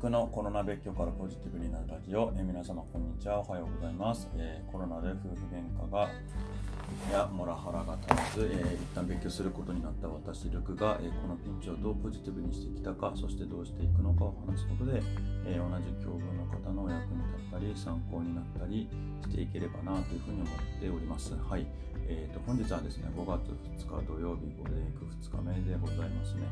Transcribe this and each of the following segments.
クのコロナ別居からポジティブになるラジオ、えー皆様こんにちは、おはようございます。えーコロナで夫婦喧嘩がやモラハラが絶えず、えー一旦別居することになった私、ルクが、えこのピンチをどうポジティブにしてきたか、そしてどうしていくのかを話すことで、え同じ境遇の方のお役に立ったり、参考になったりしていければなというふうに思っております。はい。えー、と本日はですね、5月2日土曜日、ゴールデンウィーク2日目でございますね。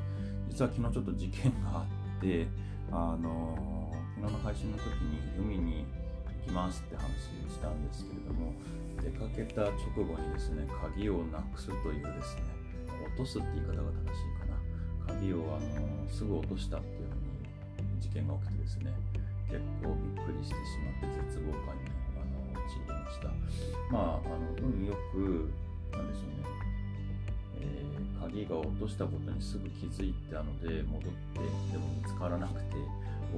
実は昨日ちょっと事件があって、あの昨日の配信の時に海に行きますって話したんですけれども、出かけた直後にですね、鍵をなくすというですね、落とすって言い方が正しいかな。鍵を、あのすぐ落としたっていうふうに事件が起きてですね、結構びっくりしてしまって絶望感に、あの陥りました。まあ、あの運よく、なんでしょうね、えー鍵が落としたことにすぐ気づいたので戻ってでも見つからなくて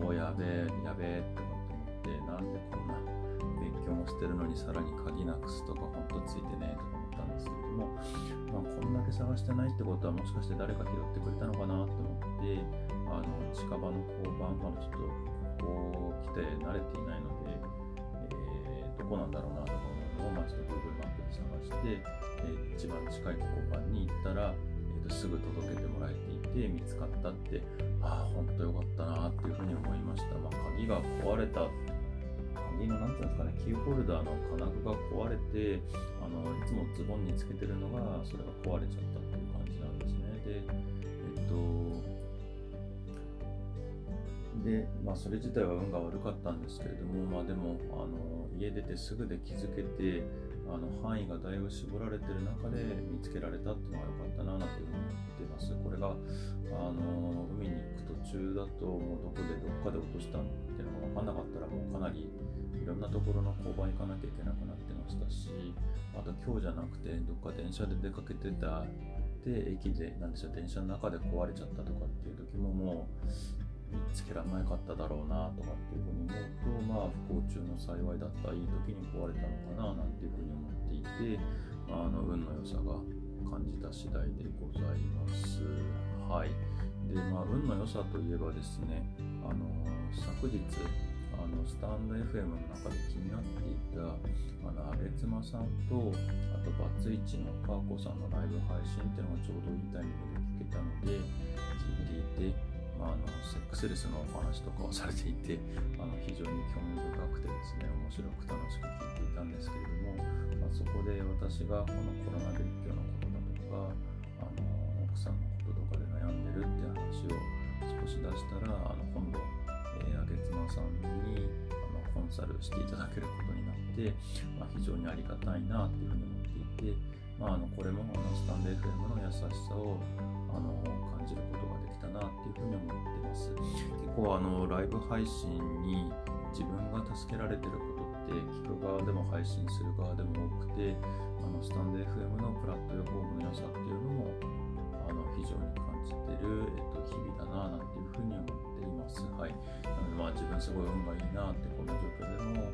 おおやべえやべえって思ってなんでこんな勉強もしてるのにさらに鍵なくすとかほんとついてねとか思ったんですけども、まあ、こんだけ探してないってことはもしかして誰か拾ってくれたのかなと思ってあの近場の交番まだちょっとここ来て慣れていないので、えーどこなんだろうなとか思うのを、まあ、ちょっと Google マップで探して、えー一番近い交番に行ったら、すぐ届けてもらえていて見つかったってああ本当よかったなっていうふうに思いました、まあ、鍵が壊れた。鍵のなんていうんですかねキーホルダーの金具が壊れてあのいつもズボンにつけてるのがそれが壊れちゃったっていう感じなんですね。でえっとで、まあ、それ自体は運が悪かったんですけれども、まあ、でもあの家出てすぐで気づけてあの範囲がだいぶ絞られてる中で見つけられたっていうのが良かったななんていうふうに思ってます。これがあの海に行く途中だともうどこでどっかで落としたっていうのが分かんなかったらもうかなりいろんなところの交番行かなきゃいけなくなってましたしあと今日じゃなくてどっか電車で出かけてたで駅でなんでしょう電車の中で壊れちゃったとかっていう時ももう見つけられなかっただろうなとかっていうふうに思うとまあ不幸中の幸いだったいい時に壊れたのかななんていうふうに思っていて、まあ、あの運の良さが感じた次第でございます。はい。で、まあ、運の良さといえばですね、あの昨日、あのスタンド FM の中で気になっていた、あの、あげつまさんと、あと、バツイチのかーこさんのライブ配信っていうのがちょうどいいタイミングで聞けたので、聞いていて、あ、のセックスレスのお話とかをされていてあの非常に興味深くてですね面白く楽しく聞いていたんですけれども、まあ、そこで私がこのコロナ別居のことだとかあの奥さんのこととかで悩んでるって話を少し出したらあの今度、えー、あげつまさんにあのコンサルしていただけることになって、まあ、非常にありがたいなっていうふうに思っていて、まあ、あのこれもあのスタンド FM の優しさをあの感じることが構あのライブ配信に自分が助けられてることって聞く側でも配信する側でも多くてあのスタンド FM のプラットフォームの良さっていうのもあの非常に感じてる、えっと、日々だななんていうふうに思っています。はい。なのでまあ自分すごい運がいいなってこの状況でも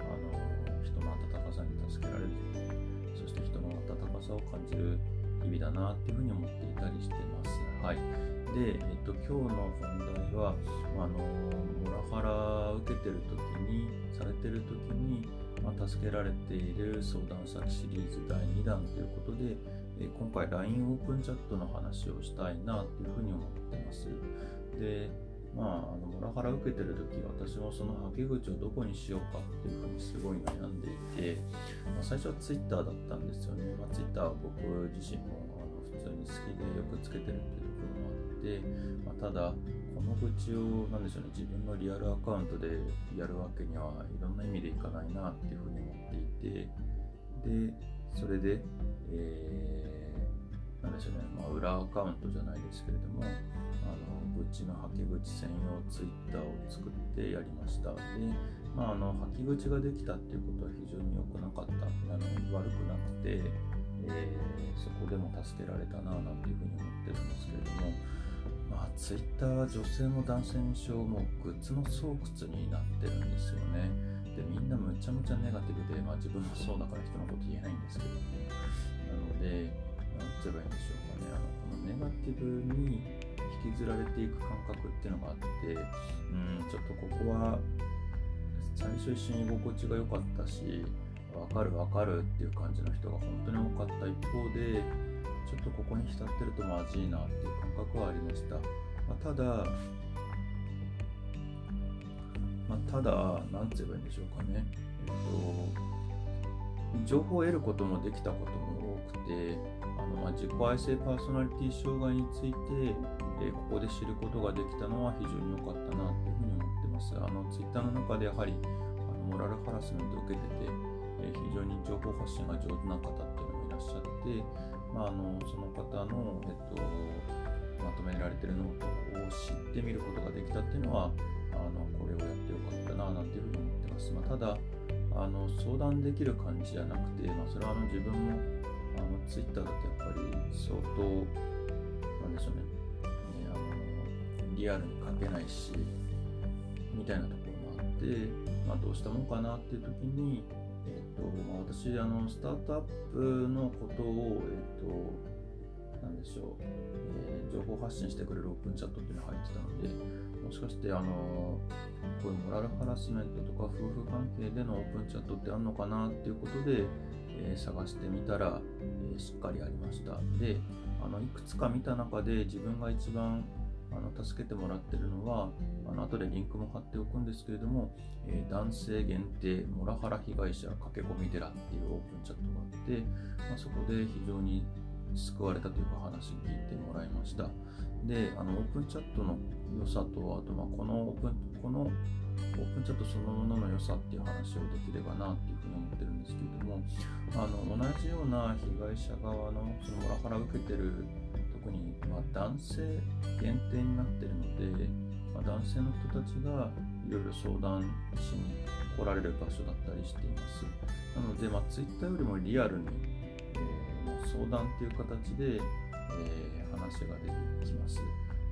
あの人の温かさに助けられる。そして人の温かさを感じる。日々だなっていうふうに思っていたりしてます。はい。で、えっと、今日の本題は、あの、モラハラ受けてる時に、されてる時に、まあ、助けられている相談先シリーズ第2弾ということで、え今回 LINE オープンチャットの話をしたいなというふうに思ってます。で、まあ、あのモラハラ受けてる時私もそのはけ口をどこにしようかっていうふうにすごい悩んでいて、まあ、最初は Twitter だったんですよね、まあ、Twitter は僕自身もあの普通に好きでよくつけてるっていうところもあって、まあ、ただこの愚痴をなんでしょうね自分のリアルアカウントでやるわけにはいろんな意味でいかないなっていうふうに思っていてでそれで、えー、なんでしょうね、まあ、裏アカウントじゃないですけれどもの愚痴のはけ口専用ツイッターを作ってやりました。で、まあ、あのはき口ができたっていうことは非常に良くなかった。あの悪くなくて、えーそこでも助けられたななんていうふうに思ってるんですけれども、まあ、ツイッターは女性も男性にしろもグッズの巣窟になってるんですよね。でみんなむちゃむちゃネガティブで、まあ、自分もそうだから人のこと言えないんですけども。なので何て言えばいいんでしょうかね。あのこのネガティブに引きずられていく感覚っていうのがあってうんちょっとここは最初一緒に居心地が良かったし分かる分かるっていう感じの人が本当に多かった一方でちょっとここに浸ってるとまずいなっていう感覚はありました、まあ、ただ、まあ、ただ何て言えばいいんでしょうかね。えっと情報を得ることもできたことも多くてあの、ま、自己愛性パーソナリティ障害について、え、ここで知ることができたのは非常に良かったなというふうに思ってます。あのツイッターの中でやはりあのモラルハラスメントを受けてて、え、非常に情報発信が上手な方っていうのもいらっしゃってまあ、あのその方の、えっと、まとめられてるノートを知ってみることができたっていうのはあのこれをやってよかったななんていうふうに思ってます、まあ、ただあの相談できる感じじゃなくて、まあ、それはあの自分もあのツイッターだとやっぱり相当なんでしょうねねあのリアルに書けないしみたいなところもあって、まあ、どうしたもんかなっていう時にえっとまあ、私あのスタートアップのことを、えっと、なんでしょう、えー、情報発信してくれるオープンチャットっていうのが入ってたのでもしかしてあのこういうモラルハラスメントとか夫婦関係でのオープンチャットってあるのかなっていうことで、えー、探してみたら、えー、しっかりありました。であのいくつか見た中で自分が一番あの助けてもらってるのはあの後でリンクも貼っておくんですけれども、えー、男性限定モラハラ被害者駆け込み寺っていうオープンチャットがあって、まあ、そこで非常に救われたというか話聞いてもらいましたであのオープンチャットの良さとあとまあこのオープンこのオープンチャットそのものの良さっていう話をできればなっていうふうに思ってるんですけれどもあの同じような被害者側のそのモラハラを受けてる特に、まあ、男性限定になってるので、まあ、男性の人たちがいろいろ相談しに来られる場所だったりしています。なので、まあ、Twitter よりもリアルに、相談っていう形で、えー、話が出てきます。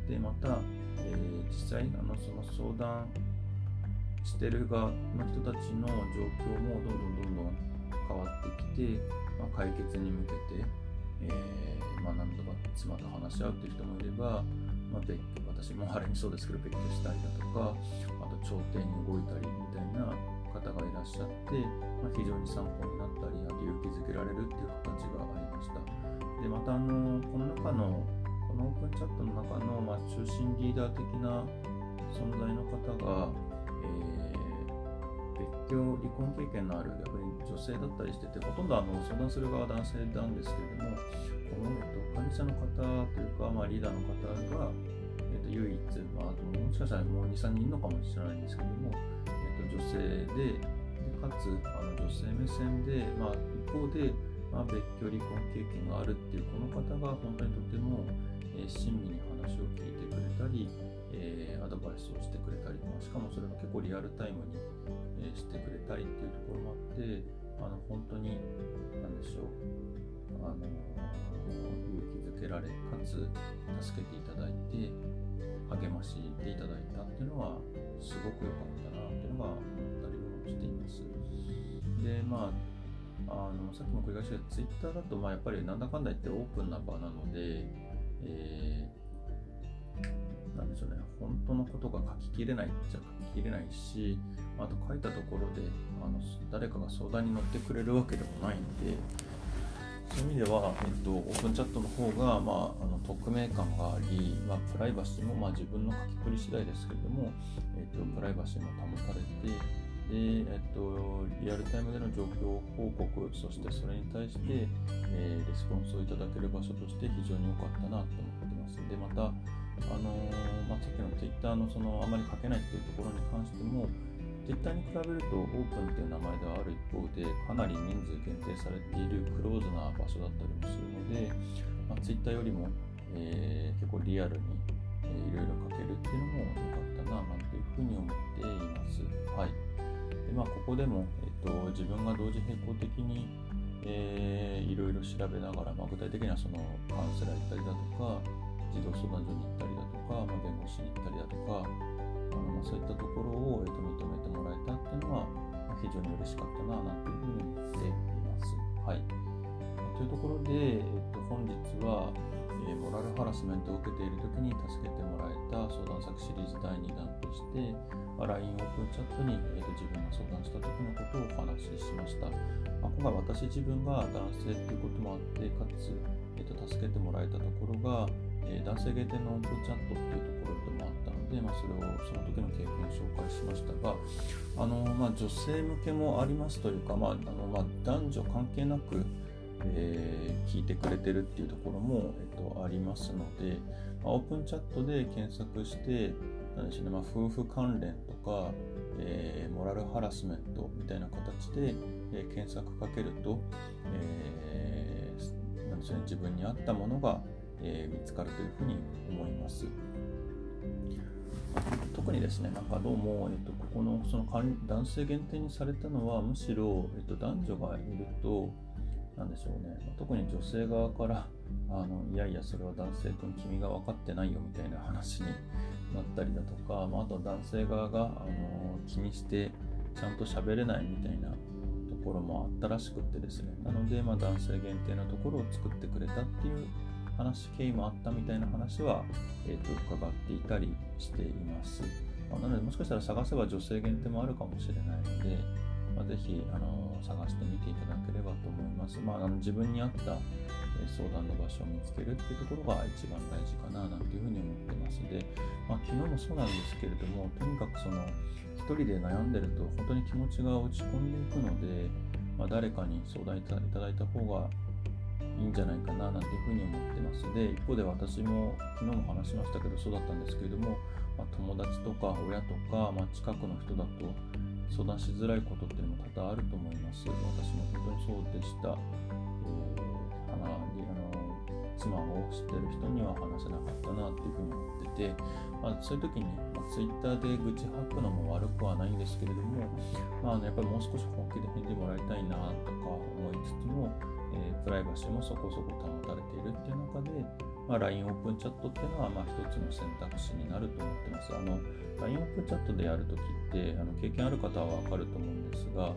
で、また、えー、実際あのその相談してる側の人たちの状況もどんどんどんどん変わってきて、まあ、解決に向けて、えー、まあ、なんとか妻と話し合うっていう人もいれば、まあ、別居私もあれにそうですけど別居したりだとかあと調停に動いたりみたいな方がいらっしゃって、まあ、非常に参考になったりあと勇気づけられるっていう形がありました。でまたあのこの中のこのオープンチャットの中の、まあ、中心リーダー的な存在の方が、えー別居離婚経験のある逆に女性だったりしててほとんどあの相談する側は男性なんですけれどもこの、えっと、管理者の方というか、まあ、リーダーの方が、えっと、唯一、まあ、もしかしたらもう2、3人いるのかもしれないんですけども、女性ででかつあの女性目線で、まあ、一方で、まあ、別居離婚経験があるっていうこの方が本当にとても、えー、親身に話を聞いてくれたり、えー、アドバイスをしてくれたりとかしかもそれが結構リアルタイムに、えー、してくれたりっていうところもあってあの本当に何でしょうあの勇気づけられかつ助けていただいて励ましていただいたっていうのはすごく良かったなっていうのが思ったりもしています。でまああのさっきも繰り返したツイッターだとまあやっぱりなんだかんだ言ってオープンな場なので、えーなんでしょうね、本当のことが書ききれないっちゃ書ききれないし、あと書いたところであの誰かが相談に乗ってくれるわけでもないんで、そういう意味では、えっと、オープンチャットの方が、まあ、あの匿名感があり、まあ、プライバシーも、まあ、自分の書き取り次第ですけれども、えっと、プライバシーも保たれて、で、えっと、リアルタイムでの状況報告、そしてそれに対して、えー、レスポンスをいただける場所として非常に良かったなと思ってます。で、また、あのー、まあ、さっきの Twitter のそのあまり書けないっていうところに関しても Twitter に比べるとオープンっていう名前ではある一方でかなり人数限定されているクローズな場所だったりもするので、まあ、Twitter よりも、えー、結構リアルに、えー、いろいろ書けるっていうのも良かったななんていうふうに思っています。はいでまあ、ここでも、えーと、自分が同時並行的にえー、いろいろ調べながら、まあ、具体的にはそのカウンセラー行ったりだとか、児童相談所に行ったりだとか、まあ、弁護士に行ったりだとか、あの、そういったところを、えー、と認めてもらえたっていうのは、まあ、非常に嬉しかったななんていうふうに思っています。はい、というところで、えー、と本日は、えー、モラルハラスメントを受けている時に助けてもらえた相談先シリーズ第2弾として、ま、LINE オープンチャットに、えーと、自分が相談した時のことをお話ししました。まあ、今回私自分が男性ということもあって、かつ、えーと、助けてもらえたところが、えー、男性限定のオープンチャットっていうところで、まあ、それをその時の経験を紹介しましたが、あのまあ、女性向けもありますというか、まああのまあ、男女関係なく、えー、聞いてくれてるっていうところも、えっと、ありますので、まあ、オープンチャットで検索して、何でしょうね、まあ、夫婦関連とか、えー、モラルハラスメントみたいな形で、えー、検索かけると、えー、なんでしょうね、自分に合ったものが、え見つかるというふうに思います。特にですね、なんかどうも、えっと、ここのその男性限定にされたのは、むしろ、えっと、男女がいると、なんでしょうね、特に女性側からあのいやいやそれは男性君君が分かってないよみたいな話になったりだとか、まあ、あと男性側があの気にしてちゃんと喋れないみたいなところもあったらしくってですね。なので、まあ、男性限定のところを作ってくれたっていう話経緯もあったみたいな話は、えー、と伺っていたりしています、まあ、なのでもしかしたら探せば女性限定もあるかもしれないのでまあ、ぜひあの探してみていただければと思います。まあ、あの自分に合ったえ相談の場所を見つけるっていうところが一番大事かななんていうふうに思ってますで、まあ、昨日もそうなんですけれどもとにかくその一人で悩んでると本当に気持ちが落ち込んでいくので、まあ、誰かに相談いただいた方がいいんじゃないかななんていうふうに思ってますで一方で私も昨日も話しましたけどそうだったんですけれども、まあ、友達とか親とか、まあ、近くの人だと相談しづらいことっていうのも多々あると思います。私も本当にそうでした。えー、あの妻を知ってる人には話せなかったなっていうふうに思ってて、まあ、そういう時に、ま、Twitter で愚痴吐くのも悪くはないんですけれども、まあ、やっぱりもう少し本気で返事もらいたいなとか思いつつも、えー、プライバシーもそこそこ保たれているっていう中で、まあ、LINE オープンチャットっていうのはまあ一つの選択肢になると思ってます。あの LINE オープンチャットでやるときってあの経験ある方はわかると思うんですが、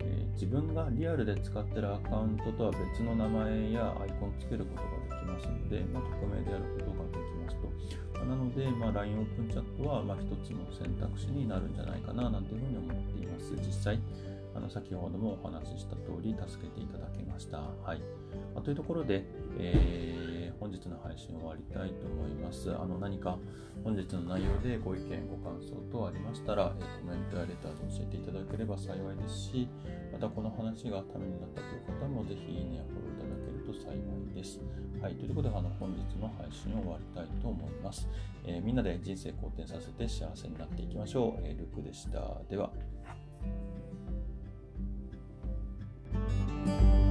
えー、自分がリアルで使ってるアカウントとは別の名前やアイコンをつけることができますので、まあ、匿名でやることができますと。なので、まあ、LINE オープンチャットはまあ一つの選択肢になるんじゃないかななんていうふうに思っています。実際あの先ほどもお話しした通り助けていただきました。はい。まあ、というところで、えー、本日の配信を終わりたいと思います。あの何か本日の内容でご意見、ご感想等ありましたら、えー、コメントやレターで教えていただければ幸いですし、またこの話がためになったという方もぜひいいねやフォローいただけると幸いです。はい。ということで、あの本日の配信を終わりたいと思います。えー、みんなで人生好転させて幸せになっていきましょう。えー、ルクでした。では。thank you